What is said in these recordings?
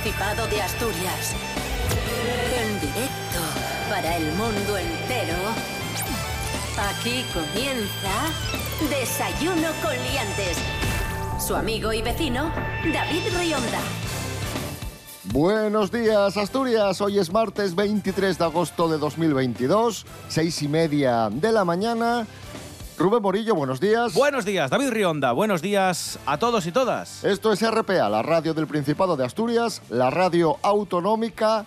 Principado de Asturias. En directo para el mundo entero. Aquí comienza Desayuno con Liantes. Su amigo y vecino, David Rionda. Buenos días, Asturias. Hoy es martes 23 de agosto de 2022, seis y media de la mañana. Rubén Morillo, buenos días. Buenos días, David Rionda. Buenos días a todos y todas. Esto es RPA, la radio del Principado de Asturias, la radio autonómica,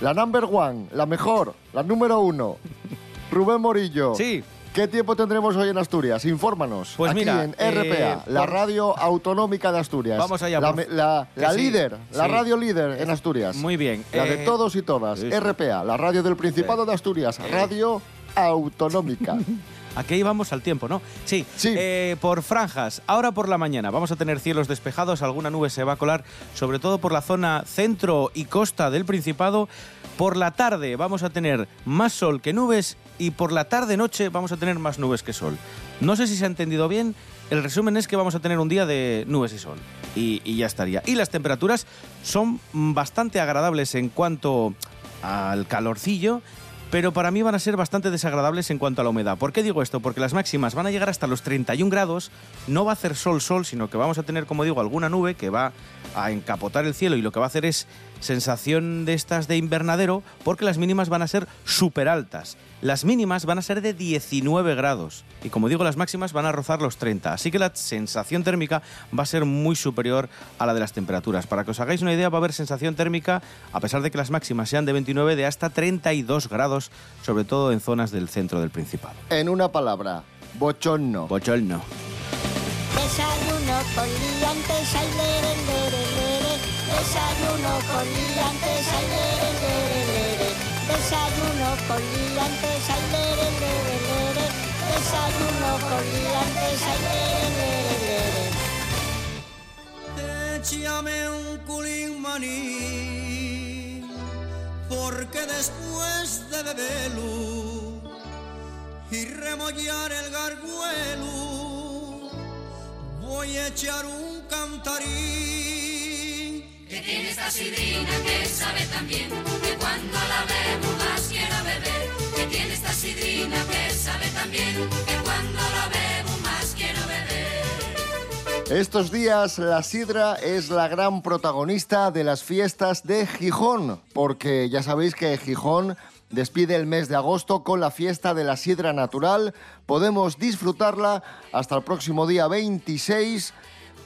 la number one, la mejor, la número uno. Rubén Morillo. Sí. ¿Qué tiempo tendremos hoy en Asturias? Infórmanos. Pues Aquí mira, en eh, RPA, la por- radio autonómica de Asturias. Vamos allá, La, la- la sí, líder, la sí. radio líder en Asturias. Muy bien. La de eh, todos y todas. RPA, la radio del Principado de Asturias. Radio autonómica. Aquí íbamos al tiempo, ¿no? Sí. Sí. Eh, por franjas. Ahora por la mañana vamos a tener cielos despejados. Alguna nube se va a colar, sobre todo por la zona centro y costa del Principado. Por la tarde vamos a tener más sol que nubes y por la tarde-noche vamos a tener más nubes que sol. No sé si se ha entendido bien. El resumen es que vamos a tener un día de nubes y sol. Y, y ya estaría. Y las temperaturas son bastante agradables en cuanto al calorcillo pero para mí van a ser bastante desagradables en cuanto a la humedad. ¿Por qué digo esto? Porque las máximas van a llegar hasta los 31 grados, no va a hacer sol sol, sino que vamos a tener, como digo, alguna nube que va a encapotar el cielo y lo que va a hacer es sensación de estas de invernadero, porque las mínimas van a ser súper altas. Las mínimas van a ser de 19 grados y como digo, las máximas van a rozar los 30, así que la sensación térmica va a ser muy superior a la de las temperaturas. Para que os hagáis una idea, va a haber sensación térmica, a pesar de que las máximas sean de 29, de hasta 32 grados, sobre todo en zonas del centro del Principado. en una palabra, bochorno. Bochorno. Desayuno con liantes. Desayuno con liantes, ay, lere, lere. Desayuno con liantes, ay, lere, lere. Desayuno con liantes, ay, lere, lere. Échame un culín maní, porque después de beberlo y remollar el garguelo, voy a echar un cantarín. Que tiene esta sidrina que sabe también que cuando la más quiero beber que tiene esta sidrina que sabe también que cuando la más quiero beber Estos días la sidra es la gran protagonista de las fiestas de Gijón, porque ya sabéis que Gijón despide el mes de agosto con la fiesta de la sidra natural. Podemos disfrutarla hasta el próximo día 26.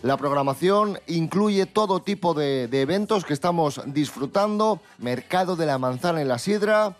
La programación incluye todo tipo de, eventos que estamos disfrutando, mercado de la manzana y la sidra,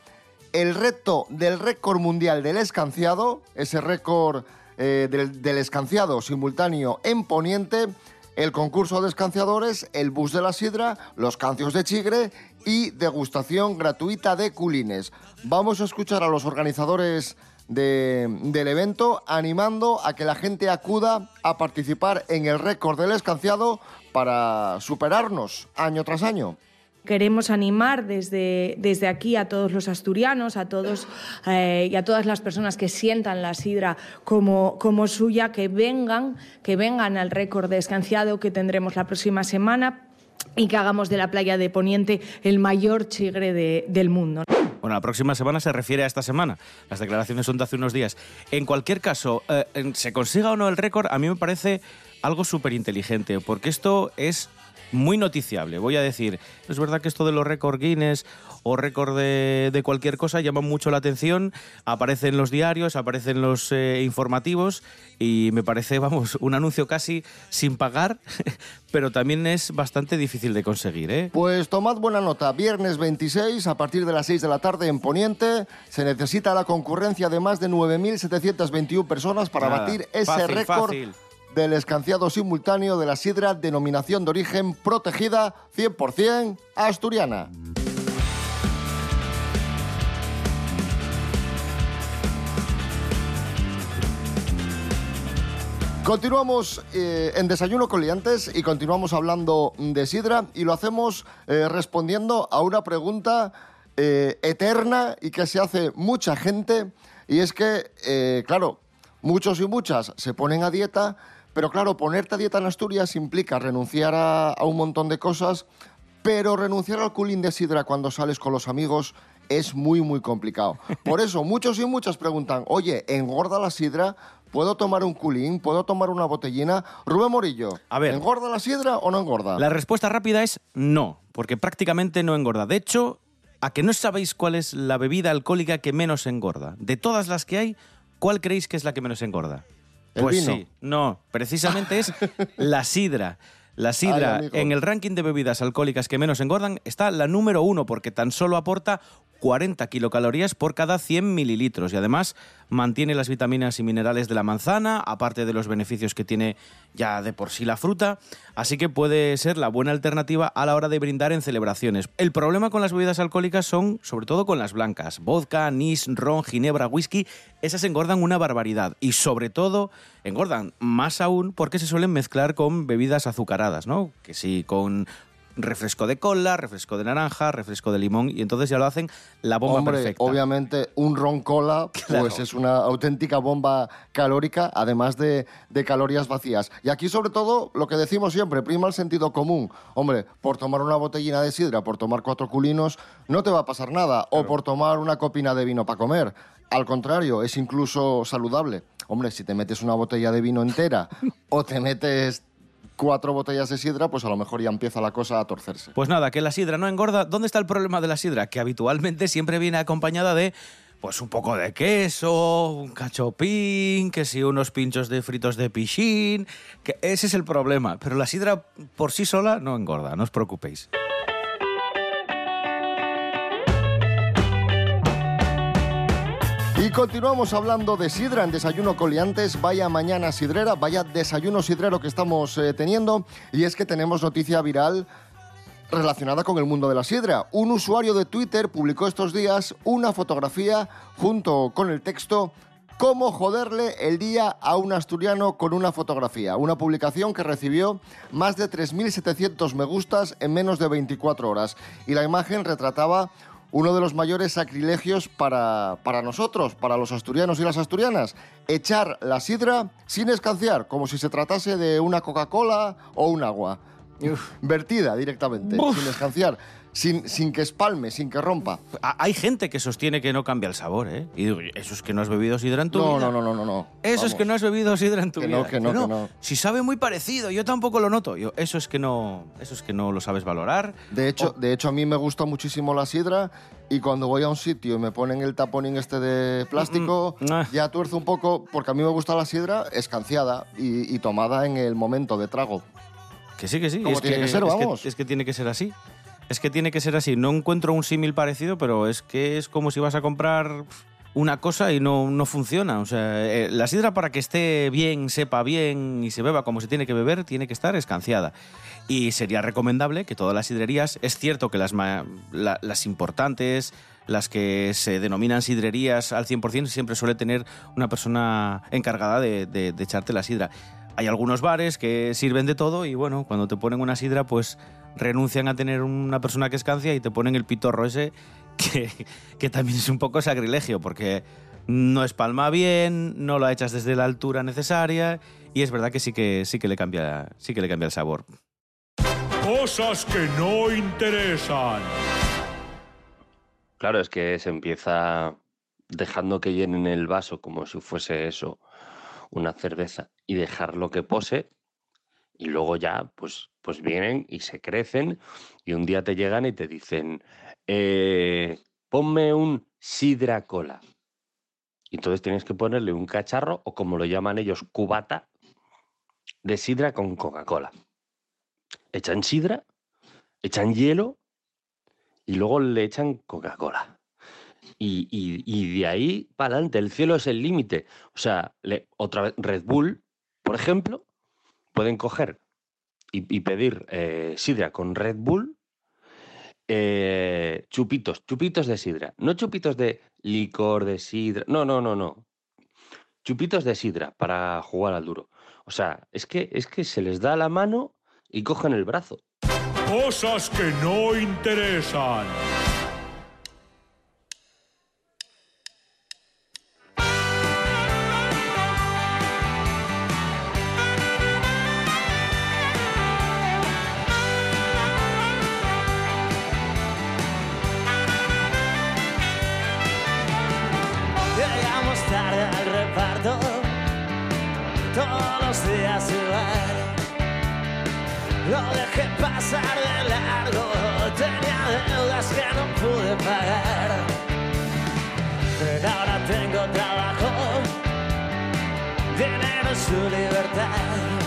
el reto del récord mundial del escanciado, ese récord eh, del, del escanciado simultáneo en Poniente, el concurso de escanciadores, el bus de la sidra, los cancios de chigre y degustación gratuita de culines. Vamos a escuchar a los organizadores de- del evento animando a que la gente acuda a participar en el récord del escanciado para superarnos año tras año. Queremos animar desde, desde aquí a todos los asturianos, a todos eh, y a todas las personas que sientan la sidra como, como suya, que vengan, que vengan al récord de escanciado que tendremos la próxima semana y que hagamos de la playa de Poniente el mayor chigre de- del mundo. Bueno, la próxima semana se refiere a esta semana. Las declaraciones son de hace unos días. En cualquier caso, eh, se consiga o no el récord, a mí me parece algo súper inteligente, porque esto es muy noticiable. Voy a decir, es verdad que esto de los récord Guinness o récord de, de cualquier cosa llama mucho la atención, aparece en los diarios, aparece en los eh, informativos y me parece, vamos, un anuncio casi sin pagar, pero también es bastante difícil de conseguir, ¿eh? Pues tomad buena nota, viernes 26 a partir de las 6 de la tarde en Poniente se necesita la concurrencia de más de 9.721 personas para batir ese récord. Del escanciado simultáneo de la sidra denominación de origen protegida 100% asturiana. Continuamos eh, en Desayuno con Liantes y continuamos hablando de sidra y lo hacemos eh, respondiendo a una pregunta eh, eterna y que se hace mucha gente y es que, claro, muchos y muchas se ponen a dieta, Pero claro, ponerte a dieta en Asturias implica renunciar a, a un montón de cosas, pero renunciar al culín de sidra cuando sales con los amigos es muy, muy complicado. Por eso, muchos y muchas preguntan, oye, ¿engorda la sidra? ¿Puedo tomar un culín? ¿Puedo tomar una botellina? Rubén Morillo, A ver. ¿engorda la sidra o no engorda? La respuesta rápida es no, porque prácticamente no engorda. De hecho, a que no sabéis cuál es la bebida alcohólica que menos engorda. De todas las que hay, ¿cuál creéis que es la que menos engorda? ¿El pues vino? sí, no, precisamente es la sidra. La sidra, en el ranking de bebidas alcohólicas que menos engordan, está la número uno, porque tan solo aporta 40 kilocalorías por cada 100 mililitros. Y además mantiene las vitaminas y minerales de la manzana, aparte de los beneficios que tiene ya de por sí la fruta, así que puede ser la buena alternativa a la hora de brindar en celebraciones. El problema con las bebidas alcohólicas son sobre todo con las blancas, vodka, anís, ron, ginebra, whisky, esas engordan una barbaridad. Y sobre todo engordan más aún porque se suelen mezclar con bebidas azucaradas, ¿no? Que sí, con refresco de cola, refresco de naranja, refresco de limón y entonces ya lo hacen la bomba Hombre, perfecta. obviamente un ron cola Claro. pues es una auténtica bomba calórica, además de, de calorías vacías. Y aquí sobre todo lo que decimos siempre, prima el sentido común. Hombre, por tomar una botellina de sidra, por tomar cuatro culinos, no te va a pasar nada. O por tomar una copina de vino para comer. Al contrario, es incluso saludable. Hombre, si te metes una botella de vino entera o te metes cuatro botellas de sidra, pues a lo mejor ya empieza la cosa a torcerse. Pues nada, que la sidra no engorda. ¿Dónde está el problema de la sidra? Que habitualmente siempre viene acompañada de pues un poco de queso, un cachopín, que si unos pinchos de fritos de pichín, que ese es el problema. Pero la sidra por sí sola no engorda, no os preocupéis. Continuamos hablando de sidra en Desayuno Coliantes. Vaya mañana sidrera, vaya desayuno sidrero que estamos eh, teniendo. Y es que tenemos noticia viral relacionada con el mundo de la sidra. Un usuario de Twitter publicó estos días una fotografía junto con el texto ¿Cómo joderle el día a un asturiano con una fotografía? Una publicación que recibió más de 3.700 me gustas en menos de 24 horas. Y la imagen retrataba uno de los mayores sacrilegios para, para nosotros, para los asturianos y las asturianas. Echar la sidra sin escanciar, como si se tratase de una Coca-Cola o un agua. Vertida directamente, Uf. sin escanciar, sin, sin que espalme, sin que rompa. Hay gente que sostiene que no cambia el sabor, ¿eh? Y digo, eso es que no has bebido sidra en tu No, vida. no, no, no, no, no. Eso es que no has bebido sidra en tu Que vida. no, que no, que no. Si sabe muy parecido, yo tampoco lo noto. Yo, eso es que no, eso es que no lo sabes valorar. De hecho, de hecho, a mí me gusta muchísimo la sidra y cuando voy a un sitio y me ponen el taponín este de plástico, Mm, mm, ah. ya tuerzo un poco, porque a mí me gusta la sidra escanciada y, y tomada en el momento de trago. Que sí, que sí. Como es tiene que ser, es vamos. es que tiene que ser así. Es que tiene que ser así. No encuentro un símil parecido, pero es que es como si vas a comprar una cosa y no, no funciona. O sea, eh, la sidra para que esté bien, sepa bien y se beba como se tiene que beber, tiene que estar escanciada. Y sería recomendable que todas las sidrerías, es cierto que las, la- las importantes, las que se denominan sidrerías al 100%, siempre suele tener una persona encargada de, de- de echarte la sidra. Hay algunos bares que sirven de todo y bueno, cuando te ponen una sidra, pues renuncian a tener una persona que escancia y te ponen el pitorro ese, que, que también es un poco sacrilegio, porque no espalma bien, no lo echas desde la altura necesaria y es verdad que sí que, sí que, le, cambia, sí que le cambia el sabor. Cosas que no interesan. Claro, es que se empieza dejando que llenen el vaso como si fuese eso, una cerveza, y dejarlo que pose, y luego ya, pues, pues vienen y se crecen, y un día te llegan y te dicen, eh, ponme un sidra cola. Y entonces tienes que ponerle un cacharro, o como lo llaman ellos, cubata, de sidra con Coca-Cola. Echan sidra, echan hielo y luego le echan Coca-Cola. Y, y- y de ahí para adelante, el cielo es el límite. O sea, otra vez, Red Bull, por ejemplo, pueden coger y, pedir eh, sidra con Red Bull, eh, chupitos, chupitos de sidra. No chupitos de licor de sidra. No, no, no, no. Chupitos de sidra para jugar al duro. O sea, es que, es que se les da la mano y cogen el brazo. Cosas que no interesan. tarde al reparto, todos los días igual. Lo dejé pasar de largo, tenía deudas que no pude pagar. Pero ahora tengo trabajo, dinero y su libertad.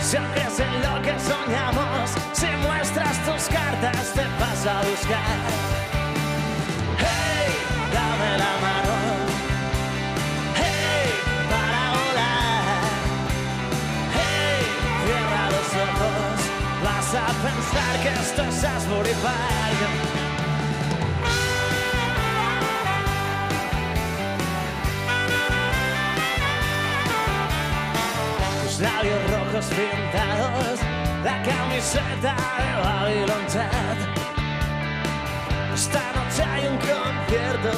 Si crees en lo que soñamos, si muestras tus cartas, te vas a buscar. A pensar que esto es Asbury labios rojos pintados, la camiseta de Babylon Chat. Esta noche hay un concierto,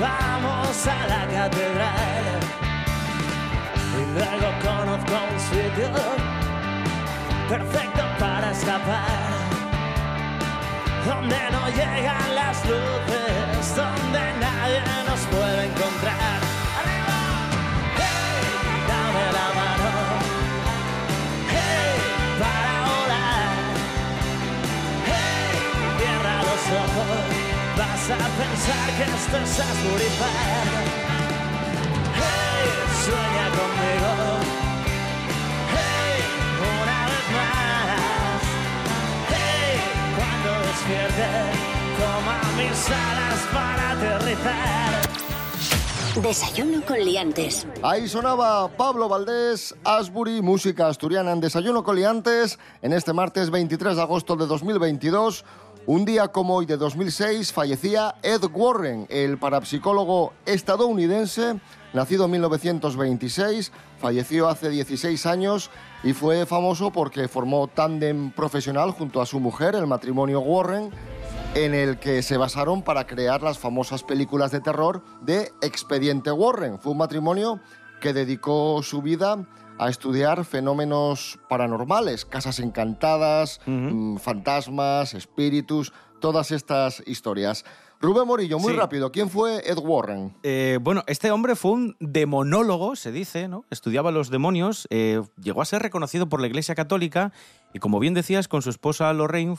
vamos a la catedral. Y luego conozco un sitio perfecto escapar. Donde no llegan las luces, donde nadie nos puede encontrar. ¡Arriba! ¡Hey! Dame la mano. ¡Hey! Para volar. ¡Hey! Cierra los ojos. Vas a pensar que esto es Asbury Park. ¡Hey! Sueña conmigo. Toma mis alas para aterrizar. Desayuno con liantes. Ahí sonaba Pablo Valdés, Asbury, música asturiana en Desayuno Coliantes, en este martes 23 de agosto de 2022. Un día como hoy de 2006 fallecía Ed Warren, el parapsicólogo estadounidense, nacido en 1926, falleció hace 16 años y fue famoso porque formó tándem profesional junto a su mujer, el matrimonio Warren, en el que se basaron para crear las famosas películas de terror de Expediente Warren. Fue un matrimonio que dedicó su vida a estudiar fenómenos paranormales, casas encantadas, mm, fantasmas, espíritus, todas estas historias. Rubén Morillo, muy Sí. rápido, ¿quién fue Ed Warren? Eh, bueno, este hombre fue un demonólogo, se dice, ¿no? Estudiaba los demonios, eh, llegó a ser reconocido por la Iglesia Católica y, como bien decías, con su esposa Lorraine,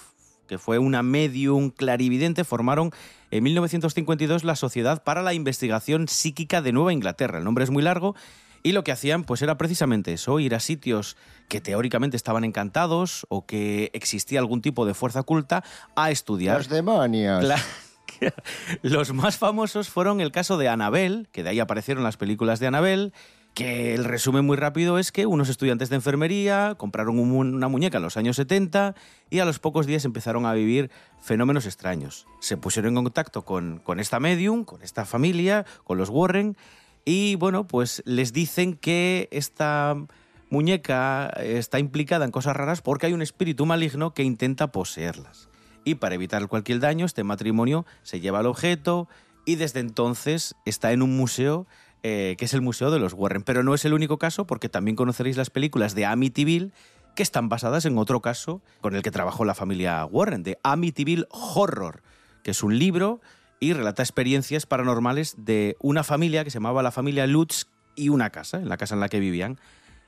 que fue una medium clarividente, formaron en 1952 la Sociedad para la Investigación Psíquica de Nueva Inglaterra. El nombre es muy largo y lo que hacían pues era precisamente eso, ir a sitios que teóricamente estaban encantados o que existía algún tipo de fuerza oculta a estudiar. Los demonios. Los más famosos fueron el caso de Annabelle, que de ahí aparecieron las películas de Annabelle, que el resumen muy rápido es que unos estudiantes de enfermería compraron una muñeca en los años 70 y a los pocos días empezaron a vivir fenómenos extraños. Se pusieron en contacto con, con esta medium, con esta familia, con los Warren, y bueno, pues les dicen que esta muñeca está implicada en cosas raras porque hay un espíritu maligno que intenta poseerlas. Y para evitar cualquier daño, este matrimonio se lleva el objeto y desde entonces está en un museo eh, que es el Museo de los Warren. Pero no es el único caso porque también conoceréis las películas de Amityville que están basadas en otro caso con el que trabajó la familia Warren, de Amityville Horror, que es un libro y relata experiencias paranormales de una familia que se llamaba la familia Lutz y una casa, en la casa en la que vivían.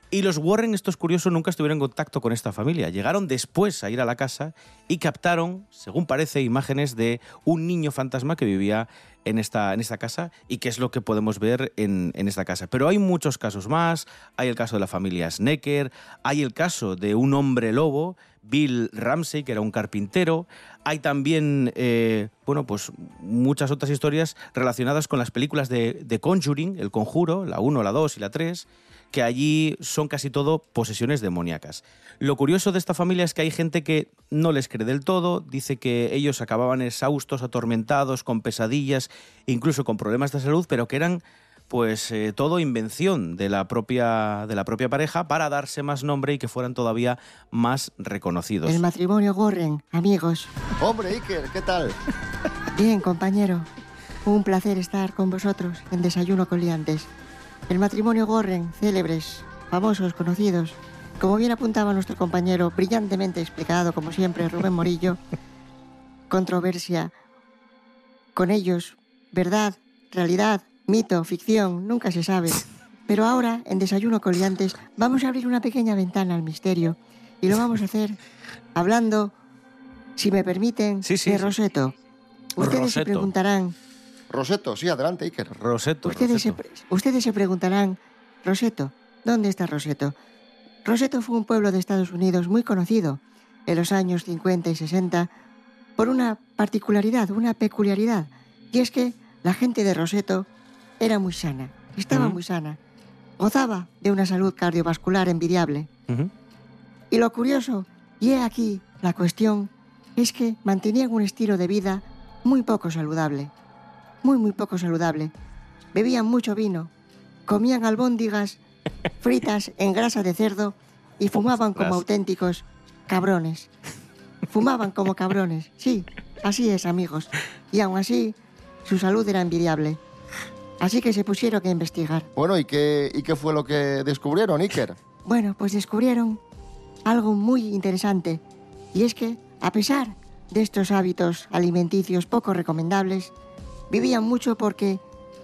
Y los Warren, esto es curioso, nunca estuvieron en contacto con esta familia. Llegaron después a ir a la casa y captaron, según parece, imágenes de un niño fantasma que vivía en esta, en esta casa y que es lo que podemos ver en, en esta casa. Pero hay muchos casos más. Hay el caso de la familia Snecker, hay el caso de un hombre lobo, Bill Ramsey, que era un carpintero. Hay también, eh, bueno, pues muchas otras historias relacionadas con las películas de, de Conjuring, El Conjuro, la 1, la 2 y la 3 que allí son casi todo posesiones demoníacas. Lo curioso de esta familia es que hay gente que no les cree del todo, dice que ellos acababan exhaustos, atormentados, con pesadillas, incluso con problemas de salud, pero que eran pues eh, todo invención de la propia de la propia pareja para darse más nombre y que fueran todavía más reconocidos. El matrimonio Gorren, amigos. Hombre, Iker, ¿qué tal? Bien, compañero. Un placer estar con vosotros en Desayuno con Liantes. El matrimonio Gorren, célebres, famosos, conocidos. Como bien apuntaba nuestro compañero, brillantemente explicado, como siempre, Rubén Morillo, controversia. Con ellos, verdad, realidad, mito, ficción, nunca se sabe. Pero ahora, en Desayuno con Liantes, vamos a abrir una pequeña ventana al misterio Y lo vamos a hacer hablando, si me permiten, Sí, sí, de. Roseto. Ustedes se Roseto. preguntarán, Roseto, sí, adelante, Iker. Roseto, ustedes se, Roseto. pre- ustedes se preguntarán, Roseto, ¿dónde está Roseto? Roseto fue un pueblo de Estados Unidos muy conocido en los años 50 y 60 por una particularidad, una peculiaridad, y es que la gente de Roseto era muy sana, estaba muy sana, gozaba de una salud cardiovascular envidiable. Y lo curioso, y he aquí la cuestión, es que mantenían un estilo de vida muy poco saludable. Muy, muy poco saludable. Bebían mucho vino, comían albóndigas fritas en grasa de cerdo y fumaban como auténticos cabrones. Fumaban como cabrones, sí, así es, amigos. Y aún así, su salud era envidiable. Así que se pusieron a investigar. Bueno, ¿y qué, ¿y qué fue lo que descubrieron, Iker? Bueno, pues descubrieron algo muy interesante. Y es que, a pesar de estos hábitos alimenticios poco recomendables, vivían mucho porque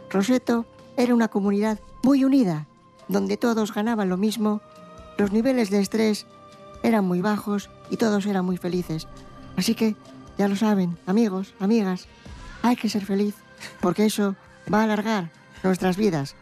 Roseto era una comunidad muy unida, donde todos ganaban lo mismo, los niveles de estrés eran muy bajos y todos eran muy felices. Así que, ya lo saben, amigos, amigas, hay que ser feliz, porque eso va a alargar nuestras vidas.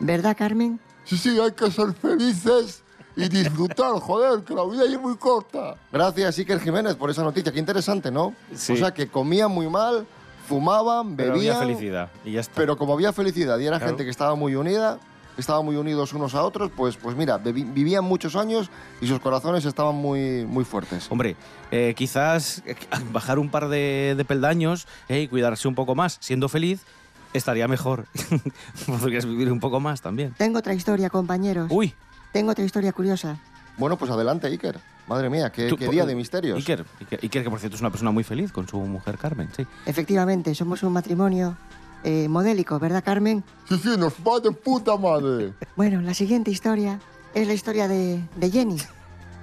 ¿Verdad, Carmen? Sí, sí, hay que ser felices y disfrutar, joder, que la vida es muy corta. Gracias, Iker Jiménez, por esa noticia. Qué interesante, ¿no? Sí. O sea, que comían muy mal, fumaban, Pero bebían... había felicidad. Y ya está. Pero como había felicidad y era Claro. gente que estaba muy unida, estaban muy unidos unos a otros, pues, pues mira, vivían muchos años y sus corazones estaban muy, muy fuertes. Hombre, eh, quizás eh, bajar un par de, de peldaños eh, y cuidarse un poco más, siendo feliz, estaría mejor. Podrías vivir un poco más también. Tengo otra historia, compañeros. Uy, Tengo otra historia curiosa. Bueno, pues adelante, Iker. Madre mía, qué, tú- qué día de misterios. Iker, Iker, Iker, que por cierto es una persona muy feliz con su mujer Carmen, sí. Efectivamente, somos un matrimonio eh, modélico, ¿verdad, Carmen? Sí, sí, nos va de puta madre. Bueno, la siguiente historia es la historia de, de Jenny.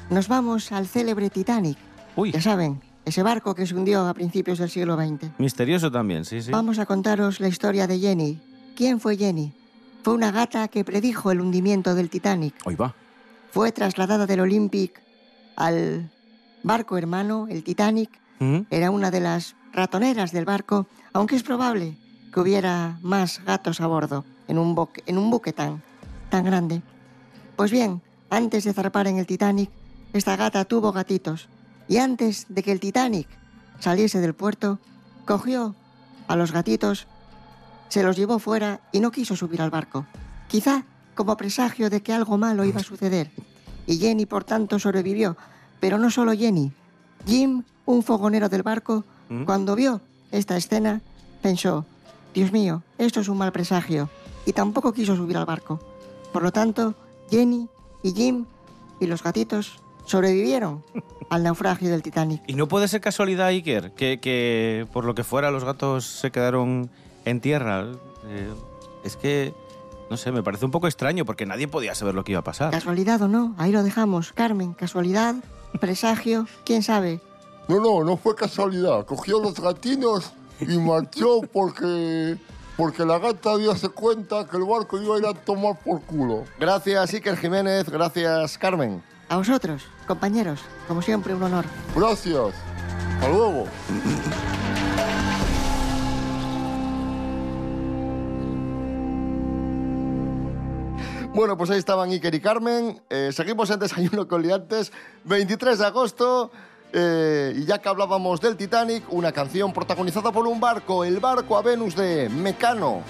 Nos vamos al célebre Titanic. Uy, Ya saben, ese barco que se hundió a principios del siglo XX. misterioso también, sí, sí. Vamos a contaros la historia de Jenny. ¿Quién fue Jenny? Fue una gata que predijo el hundimiento del Titanic. Hoy va. Fue trasladada del Olympic al barco hermano, el Titanic. Era una de las ratoneras del barco, aunque es probable que hubiera más gatos a bordo en un, boque- en un buque tan, tan grande. Pues bien, antes de zarpar en el Titanic, esta gata tuvo gatitos. Y antes de que el Titanic saliese del puerto, cogió a los gatitos, se los llevó fuera y no quiso subir al barco. Quizá como presagio de que algo malo iba a suceder. Y Jenny, por tanto, sobrevivió. Pero no solo Jenny. Jim, un fogonero del barco, ¿Mm? cuando vio esta escena, pensó, Dios mío, esto es un mal presagio. Y tampoco quiso subir al barco. Por lo tanto, Jenny y Jim y los gatitos sobrevivieron al naufragio del Titanic. Y no puede ser casualidad, Iker, que, que por lo que fuera los gatos se quedaron en tierra. Eh, es que, no sé, me parece un poco extraño porque nadie podía saber lo que iba a pasar. Casualidad o no, ahí lo dejamos. Carmen, casualidad, presagio, quién sabe. No, no, no fue casualidad. Cogió los gatinos y marchó porque, porque la gata dio cuenta que el barco iba a ir a tomar por culo. Gracias, Iker Jiménez. Gracias, Carmen. A vosotros, compañeros, como siempre, un honor. Gracias. Hasta luego. Bueno, pues ahí estaban Iker y Carmen. Eh, seguimos en Desayuno con Liantes, 23 de agosto. eh, y ya que hablábamos del Titanic, una canción protagonizada por un barco, el barco a Venus de Mecano.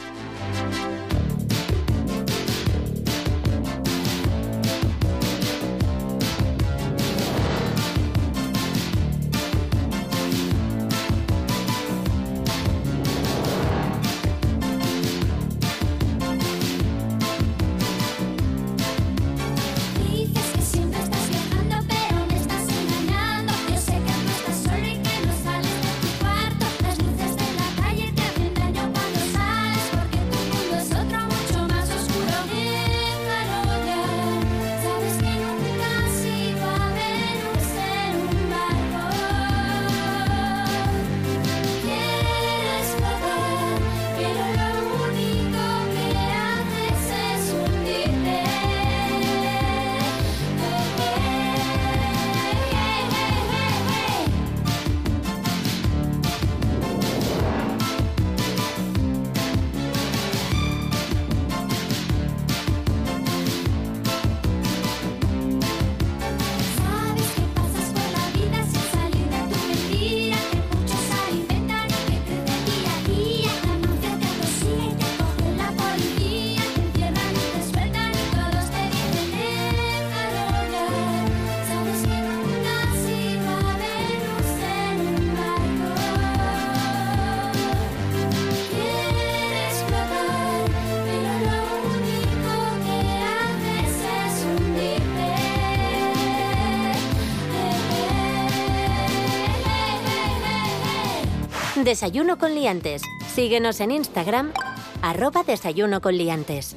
Desayuno con liantes. Síguenos en Instagram, arroba desayuno con liantes.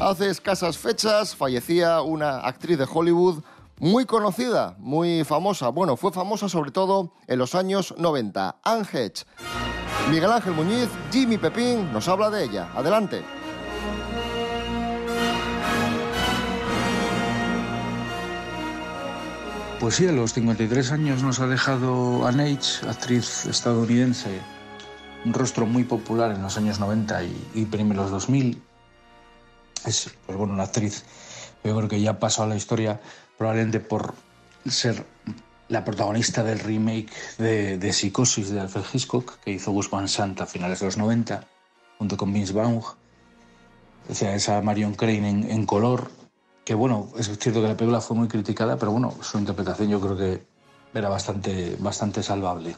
Hace escasas fechas fallecía una actriz de Hollywood muy conocida, muy famosa. Bueno, fue famosa sobre todo en los años 90. Anne. Miguel Ángel Muñiz, Jimmy Pepín, nos habla de ella. Adelante. Pues sí, a los 53 años nos ha dejado Anne H., actriz estadounidense, un rostro muy popular en los años 90 y, primeros 2000. Es, pues bueno, una actriz, yo creo que ya pasó a la historia probablemente por ser la protagonista del remake de, de Psicosis de Alfred Hitchcock, que hizo Gus Van Sant a finales de los 90, junto con Vince Vaughn. Esa Marion Crane en color, que bueno, es cierto que la película fue muy criticada, pero bueno, su interpretación yo creo que era bastante, bastante salvable.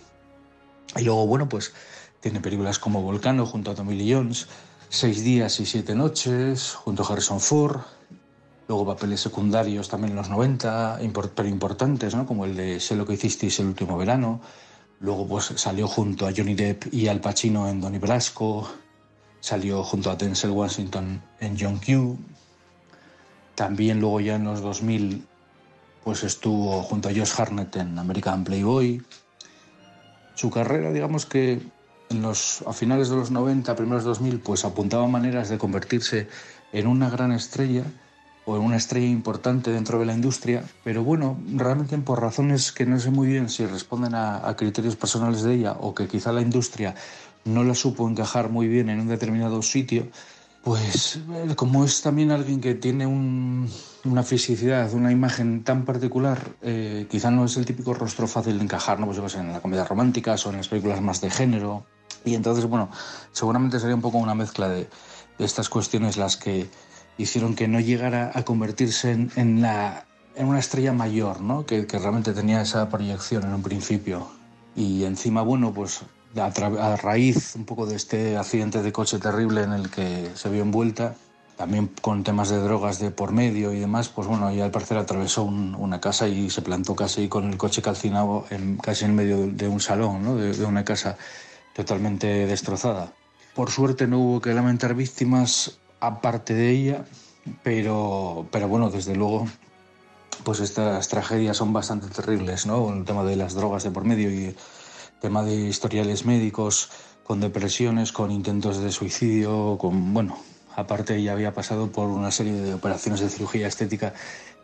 Y luego, bueno, pues tiene películas como Volcano junto a Tommy Lee Jones, Seis días y siete noches junto a Harrison Ford, luego papeles secundarios también en los 90, import- pero importantes, ¿no? como el de Sé lo que hicisteis el último verano, luego pues salió junto a Johnny Depp y Al Pacino en Donnie Brasco, salió junto a Denzel Washington en John Q, también luego ya en los 2000 pues estuvo junto a Josh Hartnett en American Playboy. Su carrera, digamos que en los, a finales de los 90, primeros 2000, pues apuntaba maneras de convertirse en una gran estrella o en una estrella importante dentro de la industria, pero bueno, realmente por razones que no sé muy bien si responden a criterios personales de ella o que quizá la industria no la supo encajar muy bien en un determinado sitio, pues eh, como es también alguien que tiene un- una fisicidad, una imagen tan particular, eh, quizá no es el típico rostro fácil de encajar, ¿no? Pues en las comedias románticas o en las películas más de género. Y entonces, bueno, seguramente sería un poco una mezcla de, estas cuestiones las que hicieron que no llegara a convertirse en una estrella mayor, ¿no? Que, que realmente tenía esa proyección en un principio. Y encima, bueno, pues a, a raíz un poco de este accidente de coche terrible en el que se vio envuelta, también con temas de drogas de por medio y demás, pues bueno, ella al parecer atravesó un- una casa y se plantó casi con el coche calcinado en, casi en medio de, un salón, ¿no? de, de una casa totalmente destrozada. Por suerte no hubo que lamentar víctimas aparte de ella, pero, pero bueno, desde luego pues estas tragedias son bastante terribles, ¿no? El tema de las drogas de por medio y tema de historiales médicos con depresiones, con intentos de suicidio, con, bueno, aparte ella había pasado por una serie de operaciones de cirugía estética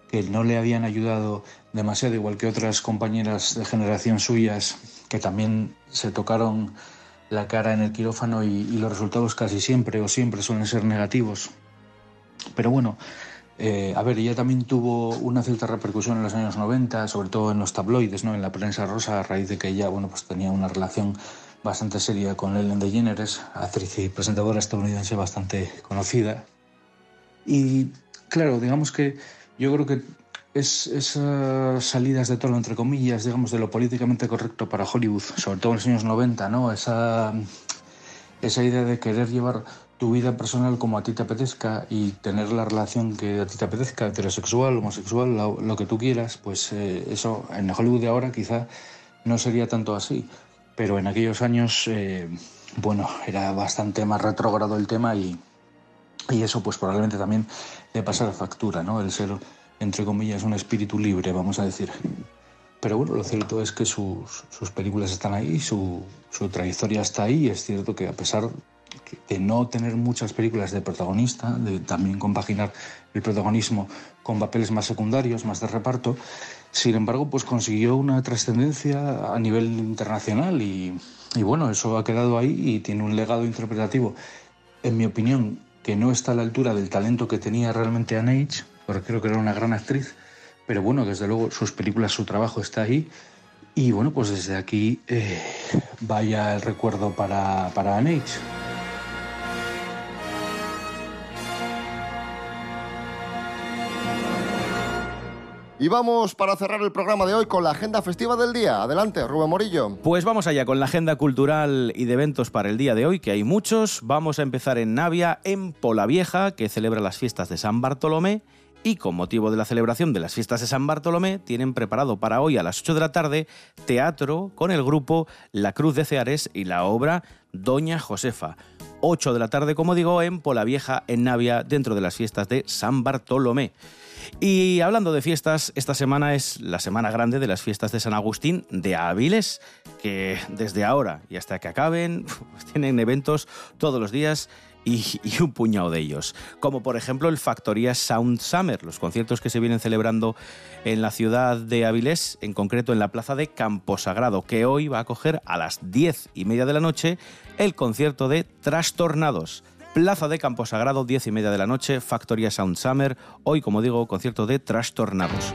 que no le habían ayudado demasiado, igual que otras compañeras de generación suyas que también se tocaron la cara en el quirófano y, y los resultados casi siempre o siempre suelen ser negativos. Pero bueno, eh, a ver, ella también tuvo una cierta repercusión en los años 90, sobre todo en los tabloides, ¿no? en la prensa rosa, a raíz de que ella bueno, pues tenía una relación bastante seria con Ellen DeGeneres, actriz y presentadora estadounidense bastante conocida. Y claro, digamos que yo creo que es, esas salidas de tono, entre comillas, digamos, de lo políticamente correcto para Hollywood, sobre todo en los años 90, ¿no? Esa, esa idea de querer llevar tu vida personal como a ti te apetezca y tener la relación que a ti te apetezca, heterosexual, homosexual, lo, que tú quieras, pues eh, eso en Hollywood de ahora quizá no sería tanto así. Pero en aquellos años, eh, bueno, era bastante más retrógrado el tema y, y eso pues probablemente también le pasara factura, ¿no? El ser, entre comillas, un espíritu libre, vamos a decir. Pero bueno, lo cierto es que sus, sus películas están ahí, su, su trayectoria está ahí. Es cierto que a pesar de no tener muchas películas de protagonista, de también compaginar el protagonismo con papeles más secundarios, más de reparto, sin embargo, pues consiguió una trascendencia a nivel internacional y, y bueno, eso ha quedado ahí y tiene un legado interpretativo, en mi opinión, que no está a la altura del talento que tenía realmente Anne H., porque creo que era una gran actriz, pero bueno, desde luego sus películas, su trabajo está ahí. Y bueno, pues desde aquí eh, vaya el recuerdo para, para Anne H. Y vamos para cerrar el programa de hoy con la agenda festiva del día. Adelante, Rubén Morillo. Pues vamos allá con la agenda cultural y de eventos para el día de hoy, que hay muchos. Vamos a empezar en Navia, en Pola Vieja, que celebra las fiestas de San Bartolomé. y con motivo de la celebración de las fiestas de San Bartolomé tienen preparado para hoy a las 8 de la tarde teatro con el grupo La Cruz de Ceares y la obra Doña Josefa. 8 de la tarde, como digo, en Polavieja, en Navia, dentro de las fiestas de San Bartolomé. Y hablando de fiestas, esta semana es la semana grande de las fiestas de San Agustín de Áviles, que desde ahora y hasta que acaben pues tienen eventos todos los días y, y, un puñado de ellos, como por ejemplo el Factoría Sound Summer, los conciertos que se vienen celebrando en la ciudad de Avilés, en concreto en la plaza de Camposagrado, que hoy va a acoger a las diez y media de la noche el concierto de Trastornados. Plaza de Camposagrado, 10 y media de la noche, Factoría Sound Summer. Hoy, como digo, concierto de Trastornados.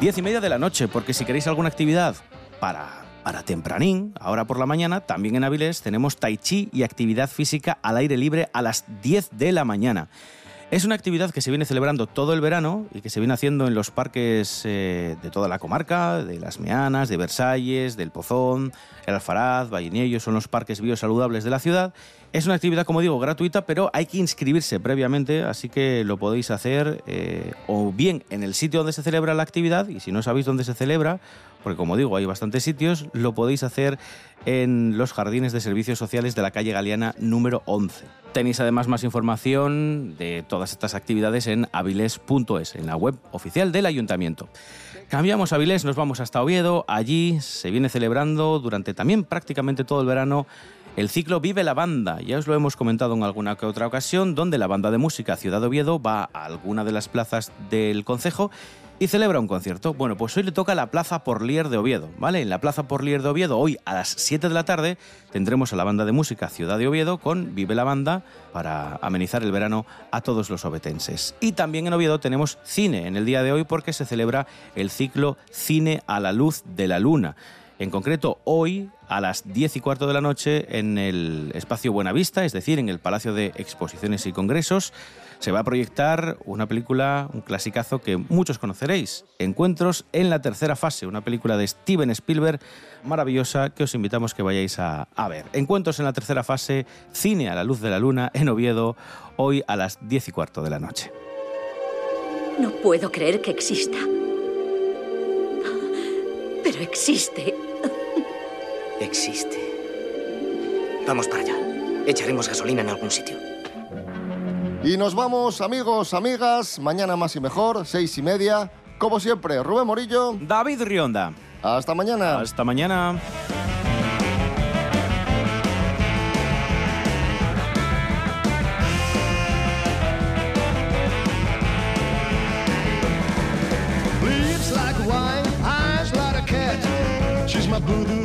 10 y media de la noche, porque si queréis alguna actividad para, para tempranín, ahora por la mañana, también en Avilés tenemos Tai Chi y actividad física al aire libre a las 10 de la mañana. Es una actividad que se viene celebrando todo el verano y que se viene haciendo en los parques eh, de toda la comarca, de Las Meanas, de Versalles, del Pozón, el Alfaraz, Valliniello, son los parques biosaludables de la ciudad. Es una actividad, como digo, gratuita, pero hay que inscribirse previamente, así que lo podéis hacer eh, o bien en el sitio donde se celebra la actividad, y si no sabéis dónde se celebra, porque como digo, hay bastantes sitios, lo podéis hacer en los jardines de servicios sociales de la calle Galeana número 11. Tenéis además más información de todas estas actividades en avilés.es, en la web oficial del ayuntamiento. Cambiamos a Avilés, nos vamos hasta Oviedo. Allí se viene celebrando durante también prácticamente todo el verano el ciclo Vive la Banda. Ya os lo hemos comentado en alguna que otra ocasión, donde la banda de música Ciudad Oviedo va a alguna de las plazas del concejo y celebra un concierto. Bueno, pues hoy le toca la Plaza Porlier de Oviedo, ¿vale? En la Plaza Porlier de Oviedo, hoy a las 7 de la tarde, tendremos a la banda de música Ciudad de Oviedo con Vive la Banda para amenizar el verano a todos los obetenses. Y también en Oviedo tenemos cine en el día de hoy porque se celebra el ciclo Cine a la Luz de la Luna. En concreto, hoy a las 10 y cuarto de la noche en el espacio Buenavista, es decir, en el Palacio de Exposiciones y Congresos, se va a proyectar una película, un clasicazo que muchos conoceréis, Encuentros en la tercera fase, una película de Steven Spielberg maravillosa que os invitamos que vayáis a, a ver. Encuentros en la tercera fase, cine a la luz de la luna en Oviedo, hoy a las 10 y cuarto de la noche. No puedo creer que exista. Pero existe. Existe. Vamos para allá. Echaremos gasolina en algún sitio. Y nos vamos, amigos, amigas, mañana más y mejor, seis y media. Como siempre, Rubén Morillo. David Rionda. Hasta mañana. Hasta mañana. Lips like wine, eyes like a cat. She's my voodoo.